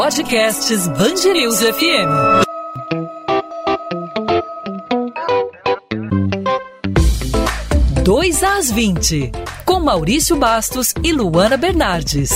Podcasts Bangerils FM. Dois às 20, com Maurício Bastos e Luana Bernardes.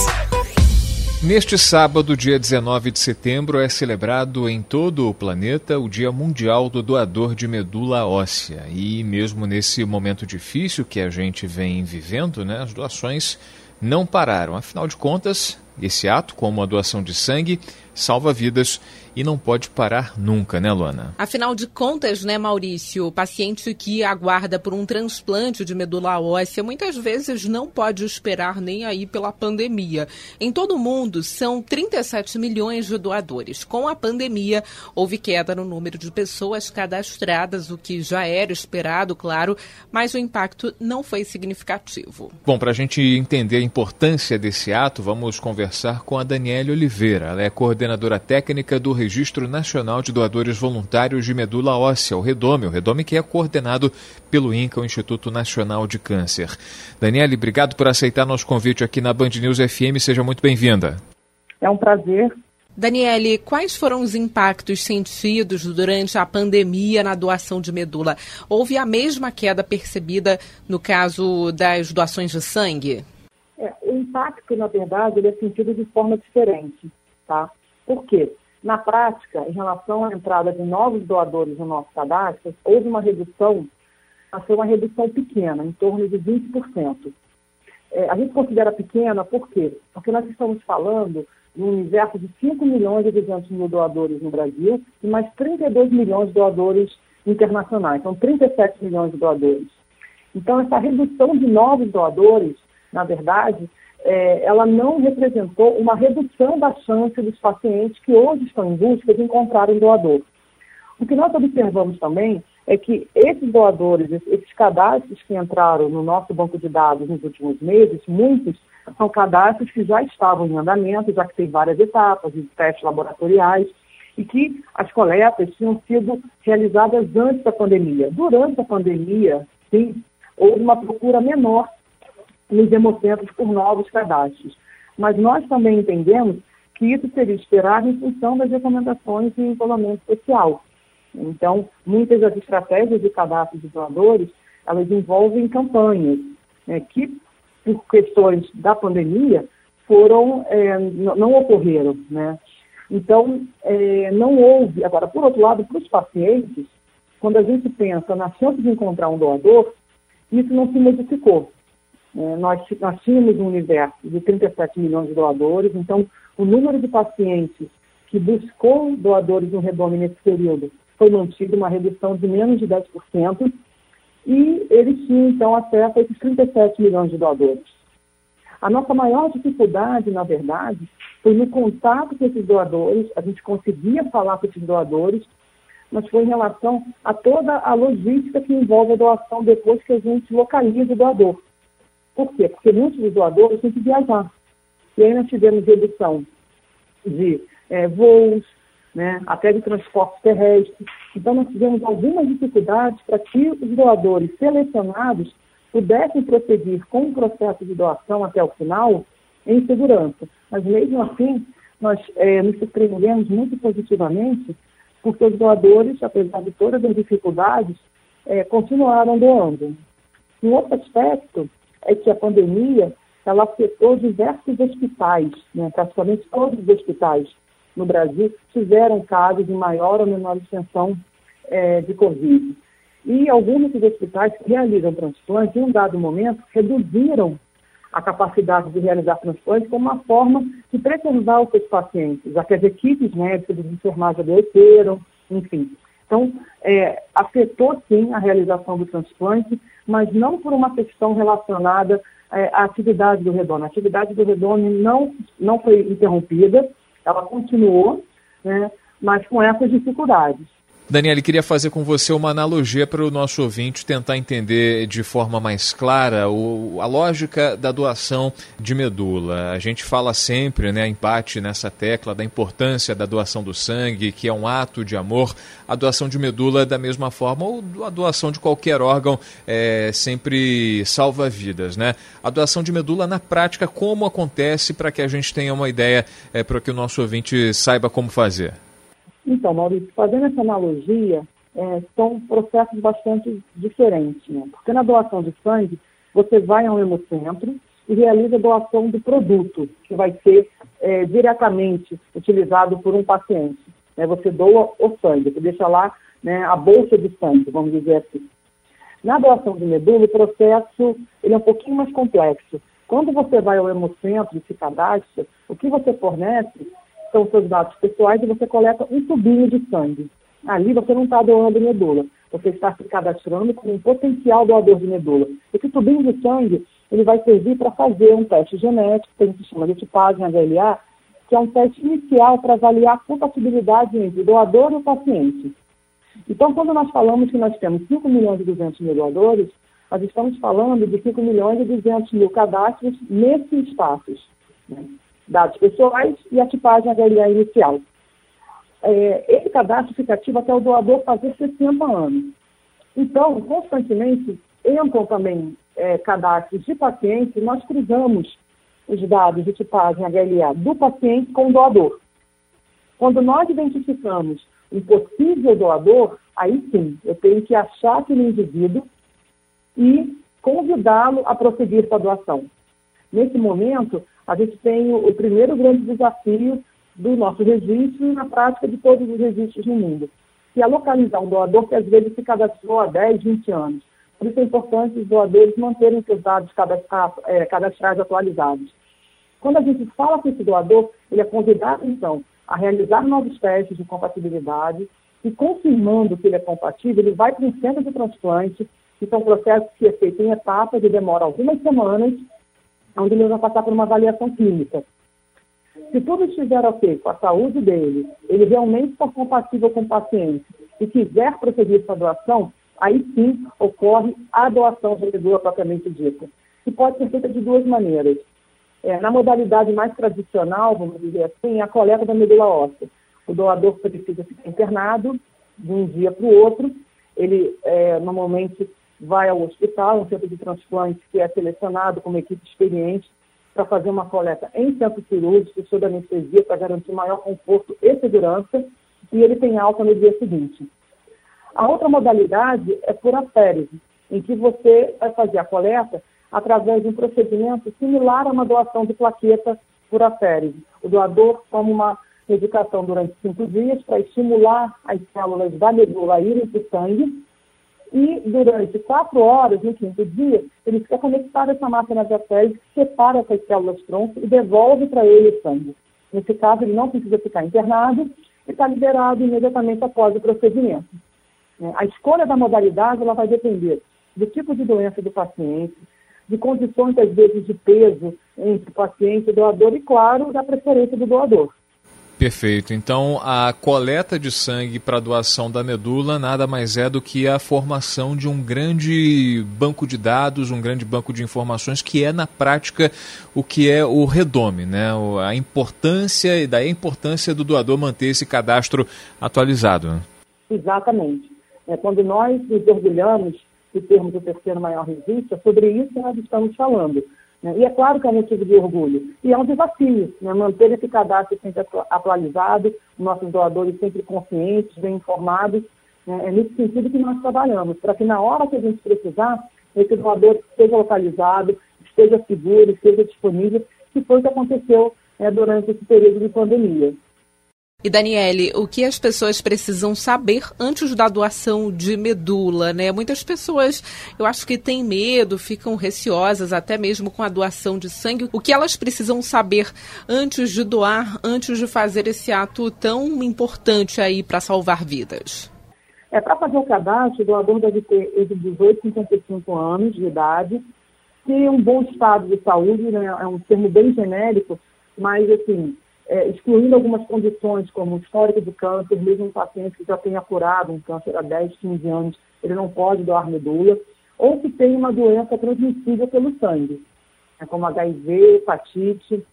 Neste sábado, dia 19 de setembro, é celebrado em todo o planeta o Dia Mundial do Doador de Medula Óssea. E mesmo nesse momento difícil que a gente vem vivendo, né, as doações não pararam. Afinal de contas, esse ato, como a doação de sangue, salva vidas e não pode parar nunca, né, Luana? Afinal de contas, né, Maurício, o paciente que aguarda por um transplante de medula óssea muitas vezes não pode esperar nem aí pela pandemia. Em todo o mundo, são 37 milhões de doadores. Com a pandemia, houve queda no número de pessoas cadastradas, o que já era esperado, claro, mas o impacto não foi significativo. Bom, para a gente entender a importância desse ato, vamos conversar com a Daniela Oliveira. Ela é coordenadora técnica do Registro Nacional de Doadores Voluntários de Medula Óssea, o REDOME, o REDOME que é coordenado pelo INCA, o Instituto Nacional de Câncer. Daniele, obrigado por aceitar nosso convite aqui na Band News FM, seja muito bem-vinda. É um prazer. Daniele, quais foram os impactos sentidos durante a pandemia na doação de medula? Houve a mesma queda percebida no caso das doações de sangue? É, o impacto, na verdade, ele é sentido de forma diferente, tá? Por quê? Na prática, em relação à entrada de novos doadores no nosso cadastro, houve uma redução, foi uma redução pequena, em torno de 20%. É, a gente considera pequena por quê? Porque nós estamos falando de um universo de 5 milhões e 200 mil doadores no Brasil e mais 32 milhões de doadores internacionais, então 37 milhões de doadores. Então, essa redução de novos doadores, na verdade, é, ela não representou uma redução da chance dos pacientes que hoje estão em busca de encontrar um doador. O que nós observamos também é que esses doadores, esses cadastros que entraram no nosso banco de dados nos últimos meses, muitos são cadastros que já estavam em andamento, já que tem várias etapas de testes laboratoriais, e que as coletas tinham sido realizadas antes da pandemia. Durante a pandemia, sim, houve uma procura menor nos hemocentros por novos cadastros. Mas nós também entendemos que isso seria esperado em função das recomendações de isolamento social. Então, muitas das estratégias de cadastro de doadores, elas envolvem campanhas né, que, por questões da pandemia, foram, é, não ocorreram, né? Então, é, não houve. Agora, por outro lado, para os pacientes, quando a gente pensa na chance de encontrar um doador, isso não se modificou. É, nós, nós tínhamos um universo de 37 milhões de doadores, então o número de pacientes que buscou doadores no redondo nesse período foi mantido, uma redução de menos de 10%, e eles tinham então acesso a esses 37 milhões de doadores. A nossa maior dificuldade, na verdade, foi no contato com esses doadores, a gente conseguia falar com esses doadores, mas foi em relação a toda a logística que envolve a doação depois que a gente localiza o doador. Por quê? Porque muitos dos doadores têm que viajar. E aí nós tivemos redução de é, voos, né, até de transporte terrestre. Então nós tivemos algumas dificuldades para que os doadores selecionados pudessem prosseguir com o processo de doação até o final em segurança. Mas mesmo assim, nós é, nos surpreendemos muito positivamente, porque os doadores, apesar de todas as dificuldades, é, continuaram doando. Um outro aspecto é que a pandemia ela afetou diversos hospitais, né? praticamente todos os hospitais no Brasil tiveram casos de maior ou menor extensão é, de Covid. E alguns dos hospitais que realizam transplantes, em um dado momento, reduziram a capacidade de realizar transplantes como uma forma de preservar os seus pacientes, já que as equipes médicas de enfermagem adoeceram, enfim. Então, é, afetou sim a realização do transplante, mas não por uma questão relacionada é, à atividade do redondo. A atividade do redondo não, não foi interrompida, ela continuou, né, mas com essas dificuldades. Daniele, queria fazer com você uma analogia para o nosso ouvinte tentar entender de forma mais clara o, a lógica da doação de medula. A gente fala sempre, né, empate nessa tecla da importância da doação do sangue, que é um ato de amor. A doação de medula, da mesma forma, ou a doação de qualquer órgão, é, sempre salva vidas. Né? A doação de medula, na prática, como acontece para que a gente tenha uma ideia, é, para que o nosso ouvinte saiba como fazer? Então, Maurício, fazendo essa analogia, é, são processos bastante diferentes, né? Porque na doação de sangue, você vai a um hemocentro e realiza a doação do produto, que vai ser é, diretamente utilizado por um paciente. Né? Você doa o sangue, você deixa lá né, a bolsa de sangue, vamos dizer assim. Na doação de medula, o processo ele é um pouquinho mais complexo. Quando você vai ao hemocentro e se cadastra, o que você fornece são seus dados pessoais e você coleta um tubinho de sangue. Ali você não está doando medula, você está se cadastrando como um potencial doador de medula. Esse tubinho de sangue ele vai servir para fazer um teste genético, que a gente chama de tipagem HLA, que é um teste inicial para avaliar a compatibilidade entre o doador e o paciente. Então, quando nós falamos que nós temos 5 milhões e 200 mil doadores, nós estamos falando de 5 milhões e 200 mil cadastros nesses espaços. Né? Dados pessoais e a tipagem HLA inicial. É, esse cadastro fica ativo até o doador fazer 60 anos. Então, constantemente, entram também é, cadastros de pacientes nós cruzamos os dados de tipagem HLA do paciente com o doador. Quando nós identificamos um possível doador, aí sim, eu tenho que achar aquele indivíduo e convidá-lo a prosseguir com a doação. Nesse momento, a gente tem o, primeiro grande desafio do nosso registro e na prática de todos os registros no mundo, que é localizar um doador que às vezes se cadastrou há 10, 20 anos. Por isso é importante os doadores manterem seus dados é, cadastrais atualizados. Quando a gente fala com esse doador, ele é convidado, então, a realizar novos testes de compatibilidade e, confirmando que ele é compatível, ele vai para um centro de transplante, que são processos que é feito em etapas e demora algumas semanas, onde ele vai passar por uma avaliação clínica. Se tudo estiver ok com a saúde dele, ele realmente está compatível com o paciente e quiser prosseguir com a doação, aí sim ocorre a doação de medula propriamente dita, que pode ser feita de duas maneiras. É, na modalidade mais tradicional, vamos dizer assim, a coleta da medula óssea. O doador precisa ficar internado de um dia para o outro, ele é, normalmente vai ao hospital, um centro de transplante que é selecionado com uma equipe experiente para fazer uma coleta em centro cirúrgico, sob anestesia, para garantir maior conforto e segurança, e ele tem alta no dia seguinte. A outra modalidade é por aférese, em que você vai fazer a coleta através de um procedimento similar a uma doação de plaqueta por aférese. O doador toma uma medicação durante cinco dias para estimular as células da medula a irem para o sangue e durante quatro horas, no quinto dia, ele fica conectado a essa máquina de que separa essas células-tronco e devolve para ele o sangue. Nesse caso, ele não precisa ficar internado e está liberado imediatamente após o procedimento. É, a escolha da modalidade ela vai depender do tipo de doença do paciente, de condições, às vezes, de peso entre o paciente e o doador e, claro, da preferência do doador. Perfeito. Então, a coleta de sangue para doação da medula nada mais é do que a formação de um grande banco de dados, um grande banco de informações, que é, na prática, o que é o redome, né? A importância, e daí a importância do doador manter esse cadastro atualizado. Né? Exatamente. É, quando nós nos orgulhamos de termos o terceiro maior registro, é sobre isso que nós estamos falando né? E é claro que é um motivo de orgulho. E é um desafio né? manter esse cadastro sempre atualizado, nossos doadores sempre conscientes, bem informados. Né? É nesse sentido que nós trabalhamos, para que na hora que a gente precisar, esse doador esteja localizado, esteja seguro, esteja disponível, que foi o que aconteceu né, durante esse período de pandemia. E Daniele, o que as pessoas precisam saber antes da doação de medula, né? Muitas pessoas, eu acho que têm medo, ficam receosas até mesmo com a doação de sangue. O que elas precisam saber antes de doar, antes de fazer esse ato tão importante aí para salvar vidas? É, para fazer o cadastro, o doador deve ter entre 18 e 55 anos de idade, ter um bom estado de saúde, né? é um termo bem genérico, mas assim, é, excluindo algumas condições, como histórico de câncer, mesmo um paciente que já tenha curado um câncer há 10, 15 anos, ele não pode doar medula, ou que tem uma doença transmissível pelo sangue, né, como HIV, hepatite.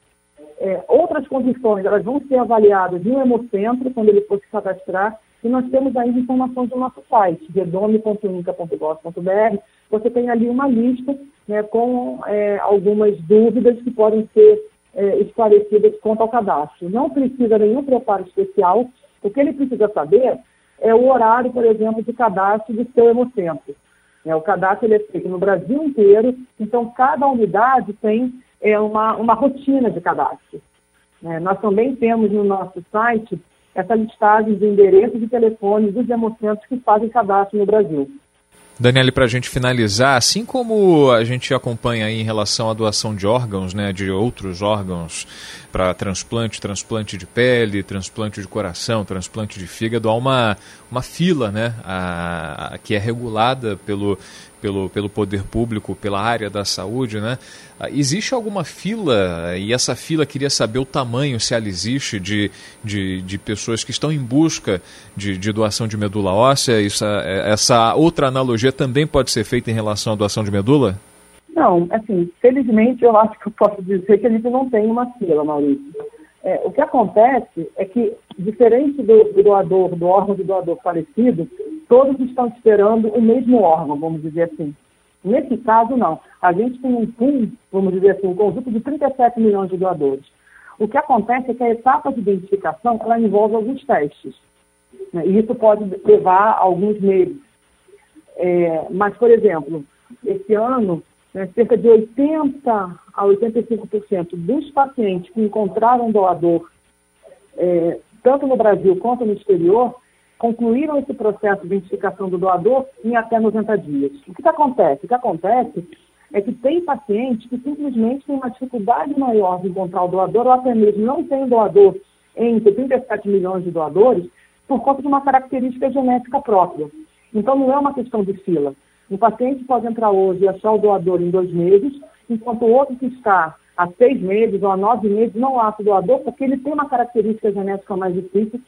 É, outras condições, elas vão ser avaliadas no hemocentro, quando ele for se cadastrar, e nós temos ainda informações no nosso site, redome.inca.gov.br. Você tem ali uma lista né, com é, algumas dúvidas que podem ser é, esclarecidas quanto ao cadastro. Não precisa nenhum preparo especial. O que ele precisa saber é o horário, por exemplo, de cadastro do seu hemocentro. É, o cadastro ele é feito no Brasil inteiro, então cada unidade tem é, uma, uma rotina de cadastro. É, nós também temos no nosso site essa listagem de endereços e telefones dos hemocentros que fazem cadastro no Brasil. Daniele, para a gente finalizar, assim como a gente acompanha aí em relação à doação de órgãos, né, de outros órgãos para transplante, transplante de pele, transplante de coração, transplante de fígado, há uma, uma fila né, a, a, que é regulada pelo, pelo, pelo poder público, pela área da saúde, né? Ah, existe alguma fila, e essa fila queria saber o tamanho, se ela existe, de, de, de pessoas que estão em busca de, de doação de medula óssea? Isso, é, essa outra analogia também pode ser feita em relação à doação de medula? Não, assim, felizmente eu acho que eu posso dizer que a gente não tem uma fila, Maurício. É, o que acontece é que, diferente do, do, doador, do órgão do doador falecido, todos estão esperando o mesmo órgão, vamos dizer assim. Nesse caso, não. A gente tem um pool, vamos dizer assim, um conjunto de 37 milhões de doadores. O que acontece é que a etapa de identificação ela envolve alguns testes. Né? E isso pode levar alguns meses. É, mas, por exemplo, esse ano, né, cerca de 80% a 85% dos pacientes que encontraram doador, é, tanto no Brasil quanto no exterior, concluíram esse processo de identificação do doador em até 90 dias. O que, que acontece? O que acontece é que tem pacientes que simplesmente têm uma dificuldade maior de encontrar o doador, ou até mesmo não tem doador entre 37 milhões de doadores, por conta de uma característica genética própria. Então, não é uma questão de fila. Um paciente pode entrar hoje e achar o doador em dois meses, enquanto o outro que está há seis meses ou há nove meses não acha o doador, porque ele tem uma característica genética mais difícil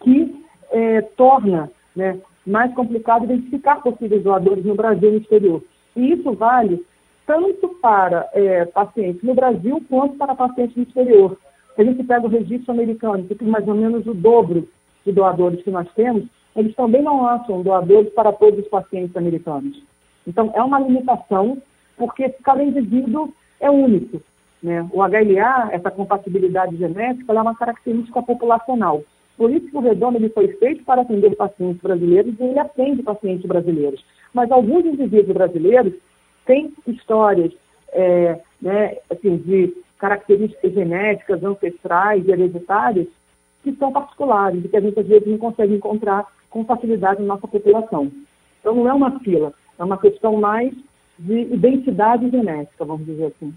que é, torna né, mais complicado identificar possíveis doadores no Brasil e no exterior. E isso vale tanto para é, pacientes no Brasil quanto para pacientes no exterior. Se a gente pega o registro americano, que tem mais ou menos o dobro de doadores que nós temos, eles também não lançam doadores para todos os pacientes americanos. Então, é uma limitação, porque cada indivíduo é único. Né? O HLA, essa compatibilidade genética, é uma característica populacional. Por isso que o Redondo ele foi feito para atender pacientes brasileiros e ele atende pacientes brasileiros. Mas alguns indivíduos brasileiros têm histórias é, né, assim, de características genéticas, ancestrais hereditárias que são particulares e que a gente às vezes não consegue encontrar com facilidade na nossa população. Então não é uma fila, é uma questão mais de identidade genética, vamos dizer assim.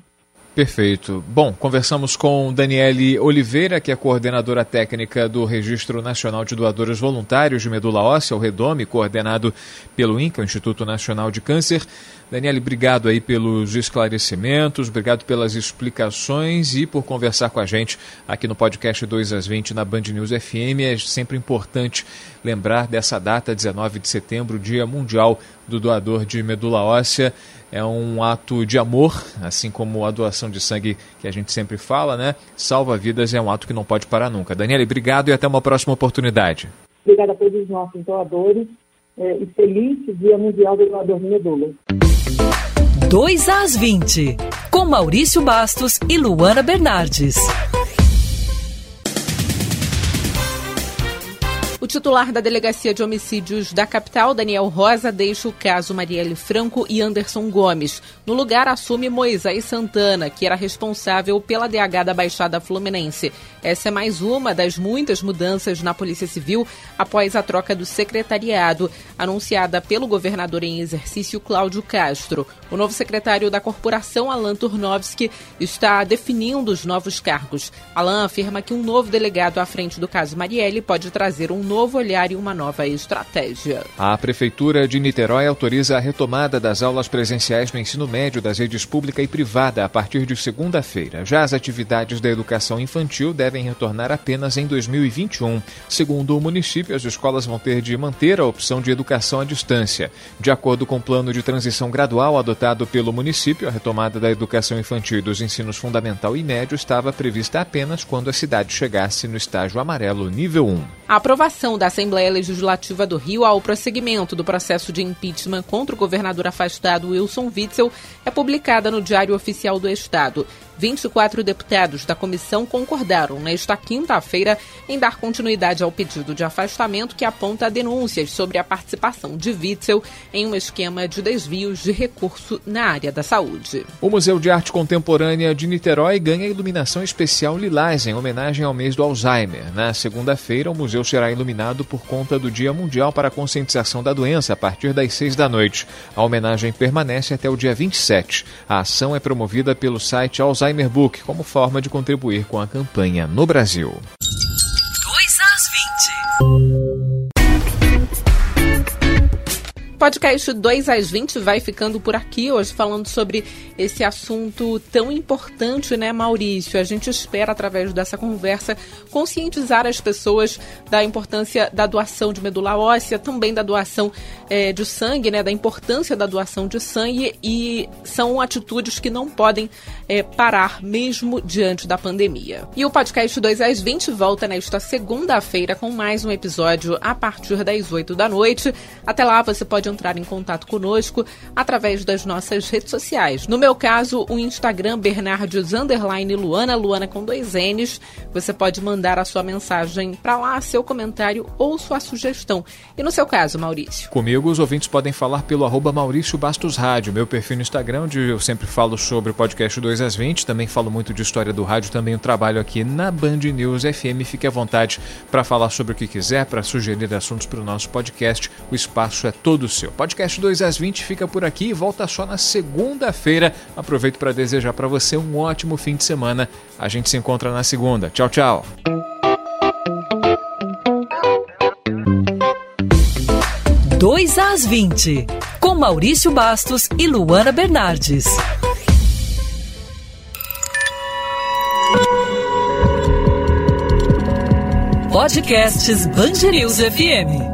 Perfeito. Bom, conversamos com Daniele Oliveira, que é coordenadora técnica do Registro Nacional de Doadores Voluntários de Medula Óssea, o REDOME, coordenado pelo INCA, Instituto Nacional de Câncer. Daniele, obrigado aí pelos esclarecimentos, obrigado pelas explicações e por conversar com a gente aqui no podcast 2 às 20 na Band News FM. É sempre importante lembrar dessa data, 19 de setembro, Dia Mundial do Doador de Medula Óssea é um ato de amor, assim como a doação de sangue que a gente sempre fala, né? Salva vidas é um ato que não pode parar nunca. Daniela, obrigado e até uma próxima oportunidade. Obrigada a todos os nossos doadores é, e feliz Dia Mundial do Doador de Medula. 2 às 20, com Maurício Bastos e Luana Bernardes. O titular da Delegacia de Homicídios da capital, Daniel Rosa, deixa o caso Marielle Franco e Anderson Gomes. No lugar, assume Moisés Santana, que era responsável pela DH da Baixada Fluminense. Essa é mais uma das muitas mudanças na Polícia Civil após a troca do secretariado, anunciada pelo governador em exercício Cláudio Castro. O novo secretário da corporação, Alan Turnovski, está definindo os novos cargos. Alan afirma que um novo delegado à frente do caso Marielle pode trazer um novo olhar e uma nova estratégia. A Prefeitura de Niterói autoriza a retomada das aulas presenciais no ensino médio das redes pública e privada a partir de segunda-feira. Já as atividades da educação infantil devem retornar apenas em 2021. Segundo o município, as escolas vão ter de manter a opção de educação à distância. De acordo com o plano de transição gradual adotado pelo município, a retomada da educação infantil e dos ensinos fundamental e médio estava prevista apenas quando a cidade chegasse no estágio amarelo nível 1. A aprovação da Assembleia Legislativa do Rio ao prosseguimento do processo de impeachment contra o governador afastado Wilson Witzel é publicada no Diário Oficial do Estado. 24 deputados da comissão concordaram nesta quinta-feira em dar continuidade ao pedido de afastamento que aponta denúncias sobre a participação de Witzel em um esquema de desvios de recurso na área da saúde. O Museu de Arte Contemporânea de Niterói ganha iluminação especial lilás em homenagem ao mês do Alzheimer. Na segunda-feira, o museu será iluminado por conta do Dia Mundial para a Conscientização da Doença a partir das seis da noite. A homenagem permanece até o dia 27. A ação é promovida pelo site Alzheimer Alzheimer Book como forma de contribuir com a campanha no Brasil. 2 às 20. Podcast 2 às 20 vai ficando por aqui hoje falando sobre esse assunto tão importante, né, Maurício? A gente espera, através dessa conversa, conscientizar as pessoas da importância da doação de medula óssea, também da doação é, de sangue, né, da importância da doação de sangue e são atitudes que não podem é, parar mesmo diante da pandemia. E o podcast 2 às 20 volta nesta segunda-feira com mais um episódio a partir das 8 da noite. Até lá você pode entrar em contato conosco através das nossas redes sociais. No meu caso, o Instagram Bernardes underline Luana, Luana com dois N's. Você pode mandar a sua mensagem para lá, seu comentário ou sua sugestão. E no seu caso, Maurício? Comigo, os ouvintes podem falar pelo arroba Maurício Bastos Rádio, meu perfil no Instagram, onde eu sempre falo sobre o podcast 2 às 20, também falo muito de história do rádio, também o trabalho aqui na Band News FM. Fique à vontade para falar sobre o que quiser, para sugerir assuntos para o nosso podcast. O espaço é todo seu. Podcast 2 às 20 fica por aqui e volta só na segunda-feira Aproveito para desejar para você um ótimo fim de semana. A gente se encontra na segunda. Tchau, tchau. Dois às 20, com Maurício Bastos e Luana Bernardes. Podcasts Bangerils FM.